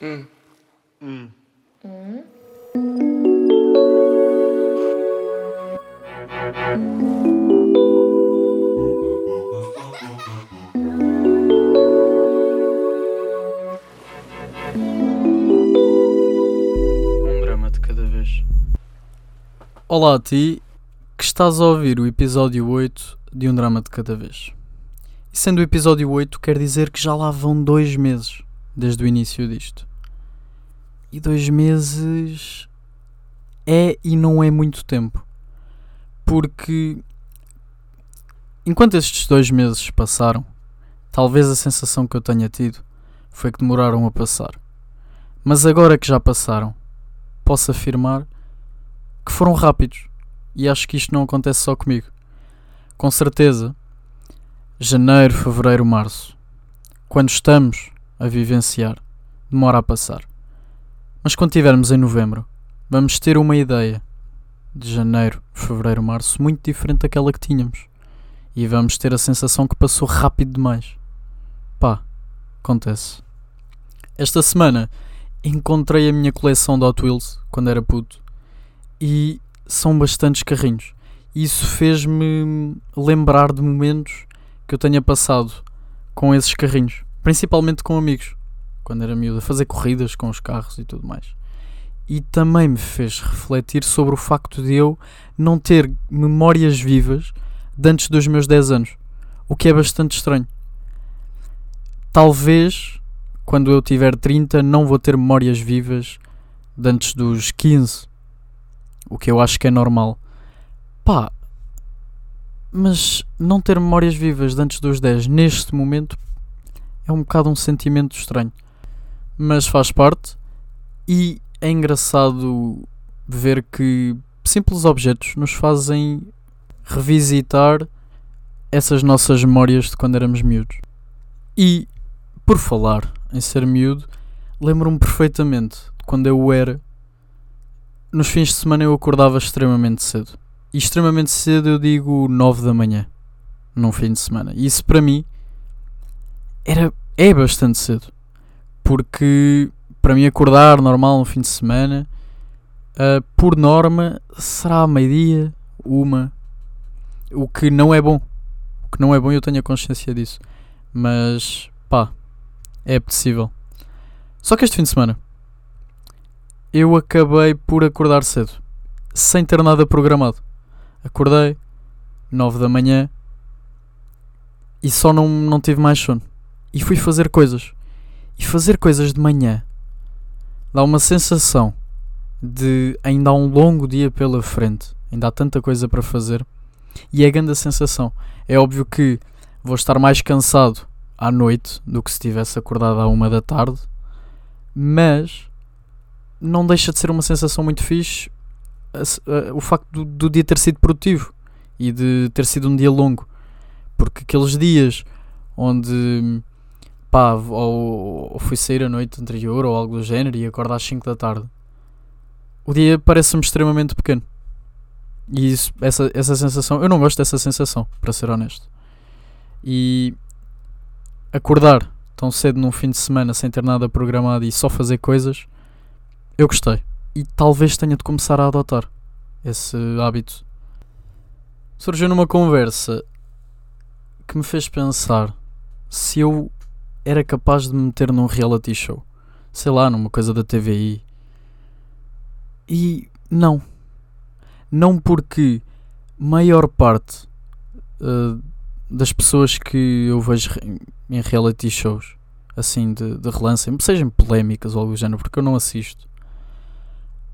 Um. Hum. Um drama de cada vez. Olá a ti, que estás a ouvir o episódio 8 de Um Drama de Cada Vez. E sendo o episódio 8, quer dizer que já lá vão dois meses desde o início disto. E dois meses é e não é muito tempo. Porque enquanto estes dois meses passaram, talvez a sensação que eu tenha tido foi que demoraram a passar. Mas agora que já passaram, posso afirmar que foram rápidos. E acho que isto não acontece só comigo. Com certeza, janeiro, fevereiro, março, quando estamos a vivenciar, demora a passar. Mas quando estivermos em novembro, vamos ter uma ideia de janeiro, fevereiro, março muito diferente daquela que tínhamos. E vamos ter a sensação que passou rápido demais. Pá, acontece. Esta semana encontrei a minha coleção de Hot Wheels quando era puto e são bastantes carrinhos. Isso fez-me lembrar de momentos que eu tenha passado com esses carrinhos, principalmente com amigos, quando era miúdo, a fazer corridas com os carros e tudo mais. E também me fez refletir sobre o facto de eu não ter memórias vivas de antes dos meus 10 anos, o que é bastante estranho. Talvez quando eu tiver 30 não vou ter memórias vivas de antes dos 15. O que eu acho que é normal. Pá, mas não ter memórias vivas de antes dos 10 neste momento é um bocado um sentimento estranho. Mas faz parte e é engraçado ver que simples objetos nos fazem revisitar essas nossas memórias de quando éramos miúdos. E por falar em ser miúdo, lembro-me perfeitamente de quando eu era. Nos fins de semana eu acordava extremamente cedo. E extremamente cedo eu digo 9 da manhã, num fim de semana. E isso para mim era, é bastante cedo. Porque para mim acordar normal no fim de semana, uh, por norma, será meio-dia, uma. O que não é bom. O que não é bom eu tenho a consciência disso. Mas pá, é possível. Só que este fim de semana eu acabei por acordar cedo, sem ter nada programado. Acordei 9 da manhã e só não, não tive mais sono. E fui fazer coisas. E fazer coisas de manhã dá uma sensação de ainda há um longo dia pela frente, ainda há tanta coisa para fazer. E é grande a sensação. É óbvio que vou estar mais cansado à noite do que se tivesse acordado à uma da tarde, mas não deixa de ser uma sensação muito fixe o facto do, do, dia ter sido produtivo e de ter sido um dia longo, porque aqueles dias onde pá, ou, ou fui sair a noite anterior ou algo do género e acordo às 5 da tarde, o dia parece-me extremamente pequeno. E isso, essa, essa sensação, eu não gosto dessa sensação, para ser honesto. E acordar tão cedo num fim de semana sem ter nada programado e só fazer coisas, eu gostei. E talvez tenha de começar a adotar esse hábito. Surgiu numa conversa que me fez pensar se eu era capaz de me meter num reality show. Sei lá, numa coisa da TVI. E não. Não porque maior parte uh, das pessoas que eu vejo em reality shows, assim, de, de relance, sejam polémicas ou algo do género, porque eu não assisto,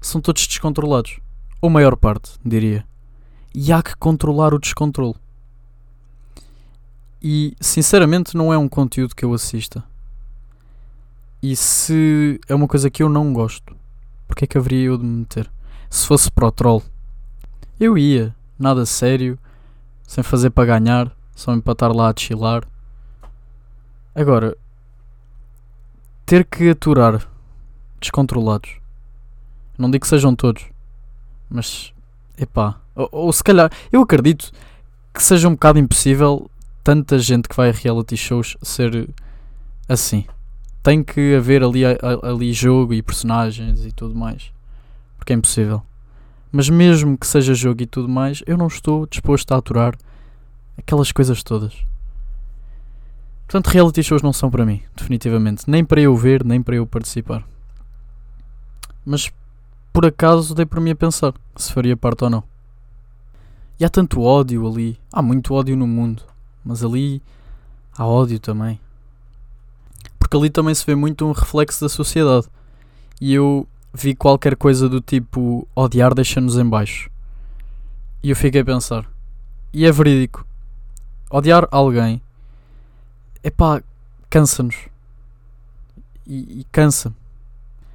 são todos descontrolados. Ou maior parte, diria. E há que controlar o descontrole. E, sinceramente, não é um conteúdo que eu assista. E se é uma coisa que eu não gosto, porque é que haveria eu de me meter? Se fosse para o troll, eu ia, nada sério, sem fazer para ganhar, só estar lá a chilar. Agora, ter que aturar descontrolados. Não digo que sejam todos, mas epá, ou, ou se calhar, eu acredito que seja um bocado impossível tanta gente que vai a reality shows ser assim. tem que haver ali, ali jogo e personagens e tudo mais. Porque é impossível. Mas mesmo que seja jogo e tudo mais, eu não estou disposto a aturar aquelas coisas todas. Portanto, reality shows não são para mim, definitivamente. Nem para eu ver, nem para eu participar. Mas por acaso dei para mim a pensar se faria parte ou não. E há tanto ódio ali. Há muito ódio no mundo. Mas ali há ódio também. Porque ali também se vê muito um reflexo da sociedade. E eu vi qualquer coisa do tipo odiar deixa-nos em baixo. E eu fiquei a pensar. E é verídico. Odiar alguém epá, cansa-nos. E, e cansa.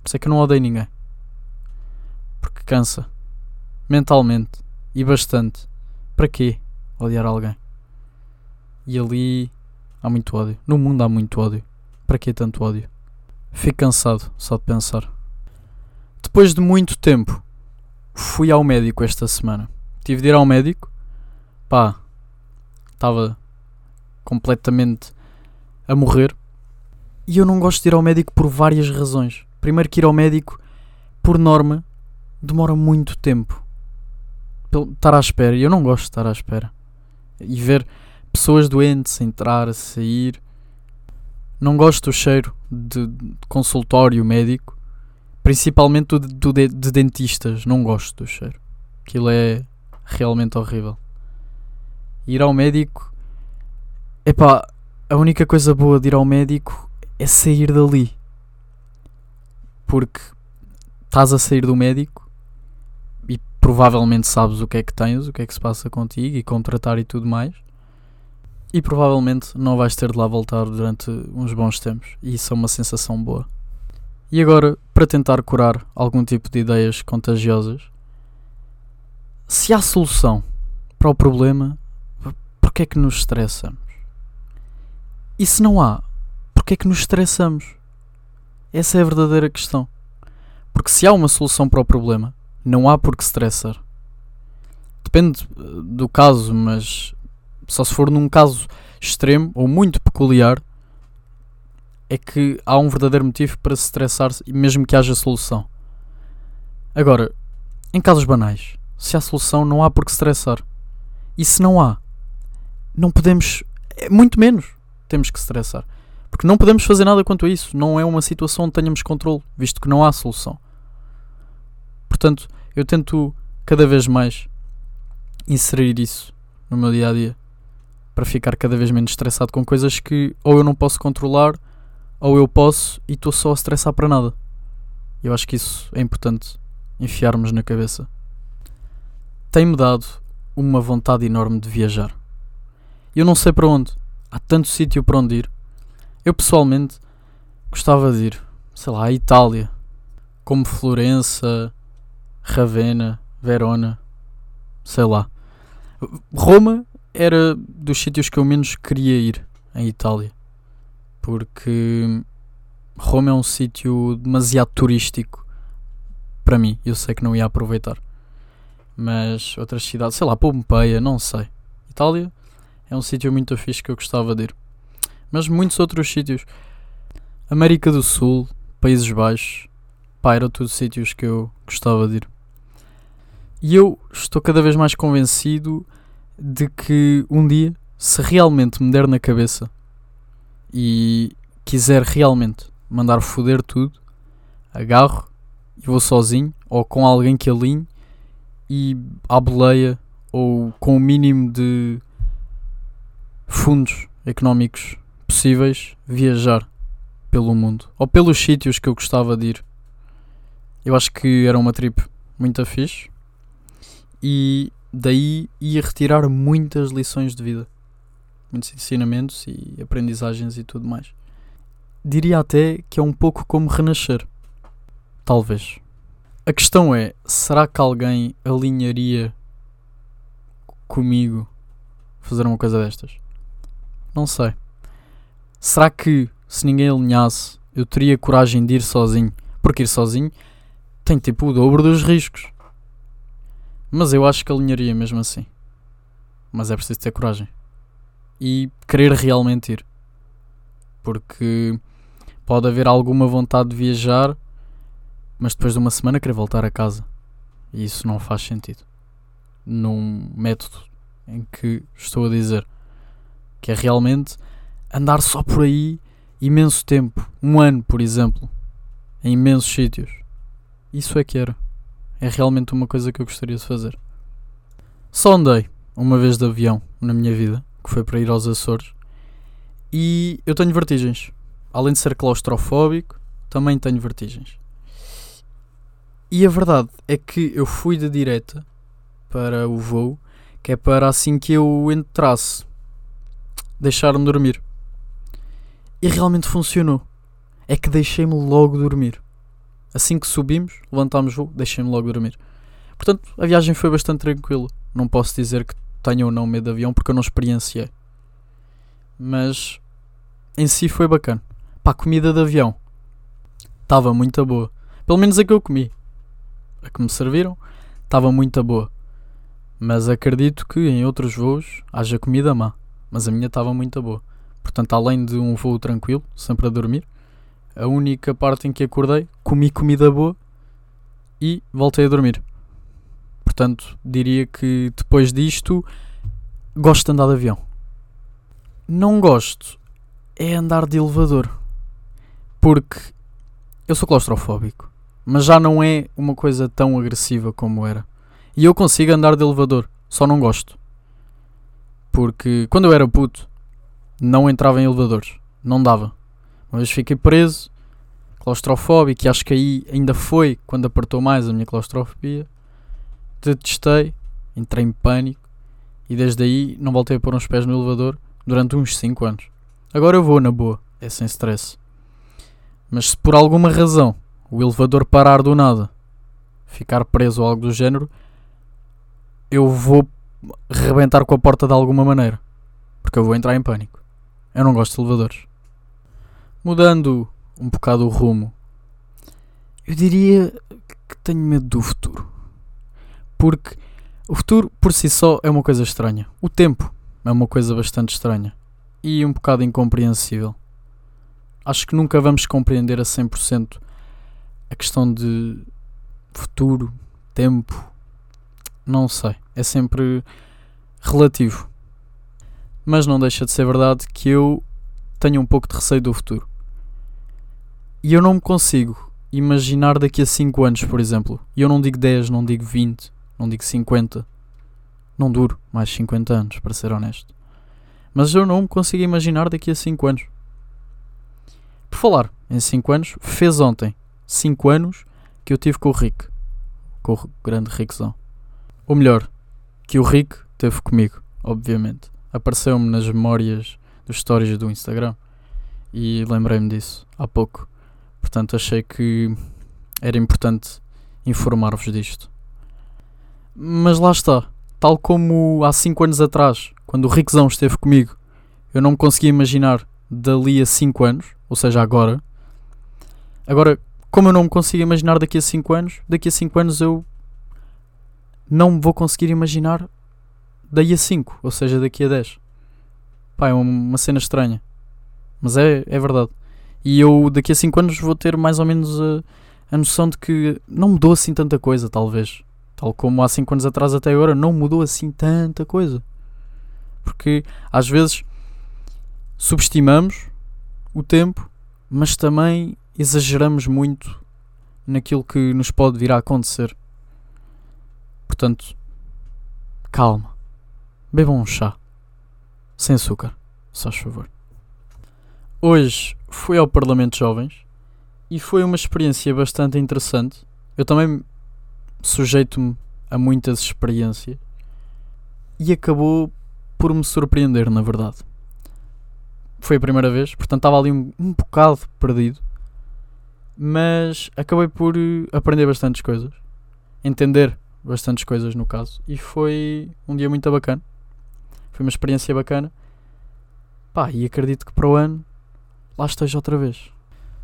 Por isso é que eu não odeio ninguém. Porque cansa. Mentalmente. E bastante. Para quê odiar alguém? E ali há muito ódio. No mundo há muito ódio. Para que tanto ódio? Fico cansado só de pensar. Depois de muito tempo, fui ao médico esta semana. Tive de ir ao médico. Pá, estava completamente a morrer. E eu não gosto de ir ao médico por várias razões. Primeiro que ir ao médico, por norma, demora muito tempo. Estar à espera. E eu não gosto de estar à espera. E ver pessoas doentes entrar, sair. Não gosto do cheiro de, consultório médico. Principalmente do de, de dentistas. Não gosto do cheiro. Aquilo é realmente horrível. Ir ao médico. Epá, a única coisa boa de ir ao médico é sair dali. Porque estás a sair do médico e provavelmente sabes o que é que tens, o que é que se passa contigo e contratar e tudo mais. E provavelmente não vais ter de lá voltar durante uns bons tempos. E isso é uma sensação boa. E agora, para tentar curar algum tipo de ideias contagiosas, se há solução para o problema, por que é que nos estressamos? E se não há, porquê é que nos estressamos? Essa é a verdadeira questão. Porque se há uma solução para o problema, não há por que estressar. Depende eh, do caso, mas só se for num caso extremo ou muito peculiar, é que há um verdadeiro motivo para se estressar, mesmo que haja solução. Agora, em casos banais, se há solução, não há por que estressar. E se não há, não podemos, é muito menos temos que estressar. Porque não podemos fazer nada quanto a isso. Não é uma situação onde tenhamos controle, visto que não há solução. Portanto, eu tento cada vez mais inserir isso no meu dia a dia para ficar cada vez menos estressado com coisas que ou eu não posso controlar ou eu posso e estou só a estressar para nada. Eu acho que isso é importante enfiarmos na cabeça. Tem-me dado uma vontade enorme de viajar. Eu não sei para onde há tanto sítio para onde ir. Eu pessoalmente gostava de ir, sei lá, à Itália, como Florença, Ravenna, Verona, sei lá. Roma era dos sítios que eu menos queria ir em Itália, porque Roma é um sítio demasiado turístico para mim. Eu sei que não ia aproveitar, mas outras cidades, sei lá, Pompeia, não sei. Itália é um sítio muito fixe que eu gostava de ir. Mas muitos outros sítios. América do Sul, Países Baixos, pá, eram tudo sítios que eu gostava de ir. E eu estou cada vez mais convencido de que um dia, se realmente me der na cabeça e quiser realmente mandar foder tudo, agarro e vou sozinho ou com alguém que alinhe e à boleia ou com o mínimo de fundos económicos possíveis viajar pelo mundo ou pelos sítios que eu gostava de ir. Eu acho que era uma trip muito fixe e daí ia retirar muitas lições de vida, muitos ensinamentos e aprendizagens e tudo mais. Diria até que é um pouco como renascer. Talvez. A questão é: será que alguém alinharia comigo fazer uma coisa destas? Não sei. Será que se ninguém alinhasse eu teria coragem de ir sozinho? Porque ir sozinho tem tipo o dobro dos riscos. Mas eu acho que alinharia mesmo assim. Mas é preciso ter coragem. E querer realmente ir. Porque Pode haver alguma vontade de viajar, mas depois de uma semana querer voltar a casa. E isso não faz sentido. Num método em que estou a dizer que é realmente andar só por aí imenso tempo, um ano, por exemplo, em imensos sítios. Isso é que era. É realmente uma coisa que eu gostaria de fazer. Só andei uma vez de avião na minha vida, que foi para ir aos Açores, e eu tenho vertigens. Além de ser claustrofóbico, também tenho vertigens. E a verdade é que eu fui de direta para o voo, que é para assim que eu entrasse, deixar-me dormir. E realmente funcionou. É que deixei-me logo dormir. Assim que subimos, levantámos voo, deixei-me logo dormir. Portanto, a viagem foi bastante tranquila. Não posso dizer que tenho ou não medo de avião porque eu não experienciei. Mas em si foi bacana. Pá, a comida de avião estava muito boa. Pelo menos a que eu comi. A que me serviram estava muito boa. Mas acredito que em outros voos haja comida má. Mas a minha estava muito boa. Portanto, além de um voo tranquilo, sempre a dormir, a única parte em que acordei, comi comida boa e voltei a dormir. Portanto, diria que depois disto, gosto de andar de avião. Não gosto é andar de elevador. Porque eu sou claustrofóbico, mas já não é uma coisa tão agressiva como era. E eu consigo andar de elevador, só não gosto. Porque quando eu era puto, não entrava em elevadores. Não dava. Uma vez fiquei preso, claustrofóbico, e acho que aí ainda foi quando apertou mais a minha claustrofobia. Detestei, entrei em pânico e desde aí não voltei a pôr uns pés no elevador durante uns 5 anos. Agora eu vou na boa, é sem stress. Mas se por alguma razão o elevador parar do nada, ficar preso ou algo do género, eu vou rebentar com a porta de alguma maneira. Porque eu vou entrar em pânico. Eu não gosto de elevadores. Mudando um bocado o rumo, eu diria que tenho medo do futuro. Porque o futuro por si só é uma coisa estranha. O tempo é uma coisa bastante estranha e um bocado incompreensível. Acho que nunca vamos compreender a 100% a questão de futuro, tempo. Não sei. É sempre relativo. Mas não deixa de ser verdade que eu tenho um pouco de receio do futuro. E eu não me consigo imaginar daqui a 5 anos, por exemplo. E eu não digo 10, não digo 20, não digo 50. Não duro mais 50 anos, para ser honesto. Mas eu não me consigo imaginar daqui a 5 anos. Por falar em 5 anos, fez ontem 5 anos que eu tive com o Rick. Com o grande Rickzão. Ou melhor, que o Rick teve comigo, obviamente apareceu-me nas memórias dos stories do Instagram e lembrei-me disso há pouco. Portanto, achei que era importante informar-vos disto. Mas lá está, tal como há 5 anos atrás, quando o Rickzão esteve comigo, eu não me conseguia imaginar dali a 5 anos, ou seja, agora. Agora, como eu não me consigo imaginar daqui a 5 anos, daqui a 5 anos eu não me vou conseguir imaginar daí a 5, ou seja, daqui a 10. Pá, é uma cena estranha. Mas é, é verdade. E eu daqui a 5 anos vou ter mais ou menos a, a noção de que não mudou assim tanta coisa, talvez. Tal como há 5 anos atrás até agora, não mudou assim tanta coisa. Porque às vezes subestimamos o tempo, mas também exageramos muito naquilo que nos pode vir a acontecer. Portanto, calma. Bebam um chá. Sem açúcar, só favor. Hoje fui ao Parlamento de Jovens e foi uma experiência bastante interessante. Eu também sujeito-me a muitas experiências e acabou por me surpreender, na verdade. Foi a primeira vez, portanto estava ali um, um bocado perdido, mas acabei por aprender bastantes coisas, entender bastantes coisas no caso, e foi um dia muito bacana. Foi uma experiência bacana. Pá, e acredito que para o ano lá esteja outra vez.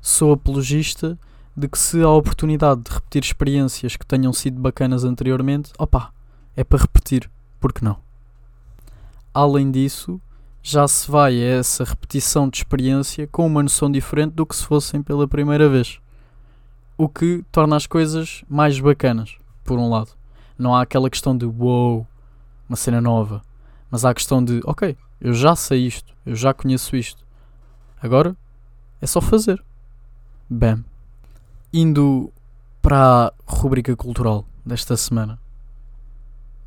Sou apologista de que se há oportunidade de repetir experiências que tenham sido bacanas anteriormente, opá, é para repetir, porque não? Além disso, já se vai a essa repetição de experiência com uma noção diferente do que se fossem pela primeira vez. O que torna as coisas mais bacanas, por um lado. Não há aquela questão de wow, uma cena nova. Mas há a questão de ok, eu já sei isto, eu já conheço isto. Agora é só fazer. Bam. Indo para a rubrica cultural desta semana.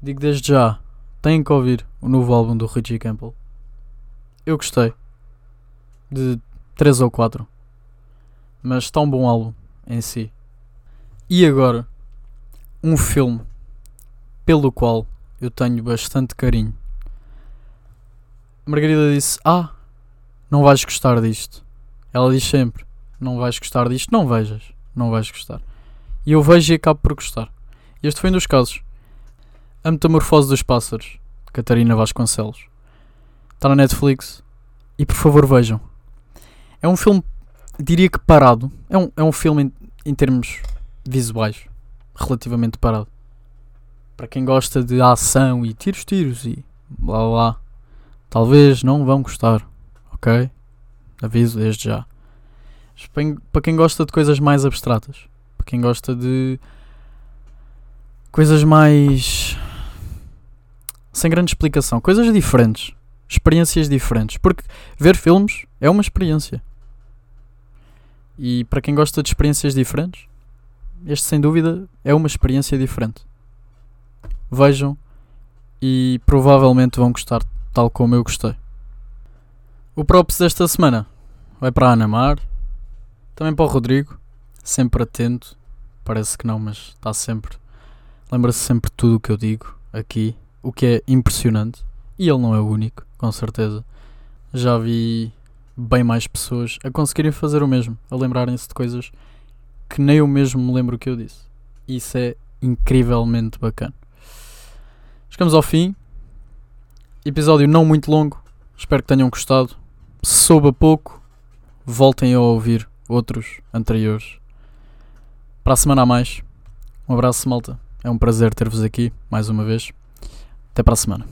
Digo desde já, têm que ouvir o novo álbum do Richie Campbell. Eu gostei. De 3 ou 4. Mas um bom álbum em si. E agora, um filme pelo qual eu tenho bastante carinho. Margarida disse: Ah, não vais gostar disto. Ela diz sempre: Não vais gostar disto, não vejas, não vais gostar. E eu vejo e acabo por gostar. Este foi um dos casos. A Metamorfose dos Pássaros, de Catarina Vasconcelos. Está na Netflix. E por favor vejam. É um filme, diria que parado. É um, é um filme em, em termos visuais, relativamente parado. Para quem gosta de ação e tiros, tiros e blá blá, blá talvez não vão gostar. Ok? Aviso desde já. Para quem gosta de coisas mais abstratas, para quem gosta de coisas mais sem grande explicação, coisas diferentes, experiências diferentes, porque ver filmes é uma experiência. E para quem gosta de experiências diferentes, este sem dúvida é uma experiência diferente. Vejam e provavelmente vão gostar tal como eu gostei. O props desta semana vai para a Ana Mar, também para o Rodrigo, sempre atento, parece que não, mas está sempre, lembra-se sempre de tudo o que eu digo aqui o que é impressionante. E ele não é o único, com certeza. Já vi bem mais pessoas a conseguirem fazer o mesmo, a lembrarem-se de coisas que nem eu mesmo me lembro que eu disse. Isso é incrivelmente bacana. Chegamos ao fim. Episódio não muito longo. Espero que tenham gostado. Se souba pouco, voltem a ouvir outros anteriores. Para a semana a mais. Um abraço, malta. É um prazer ter-vos aqui mais uma vez. Até para a semana.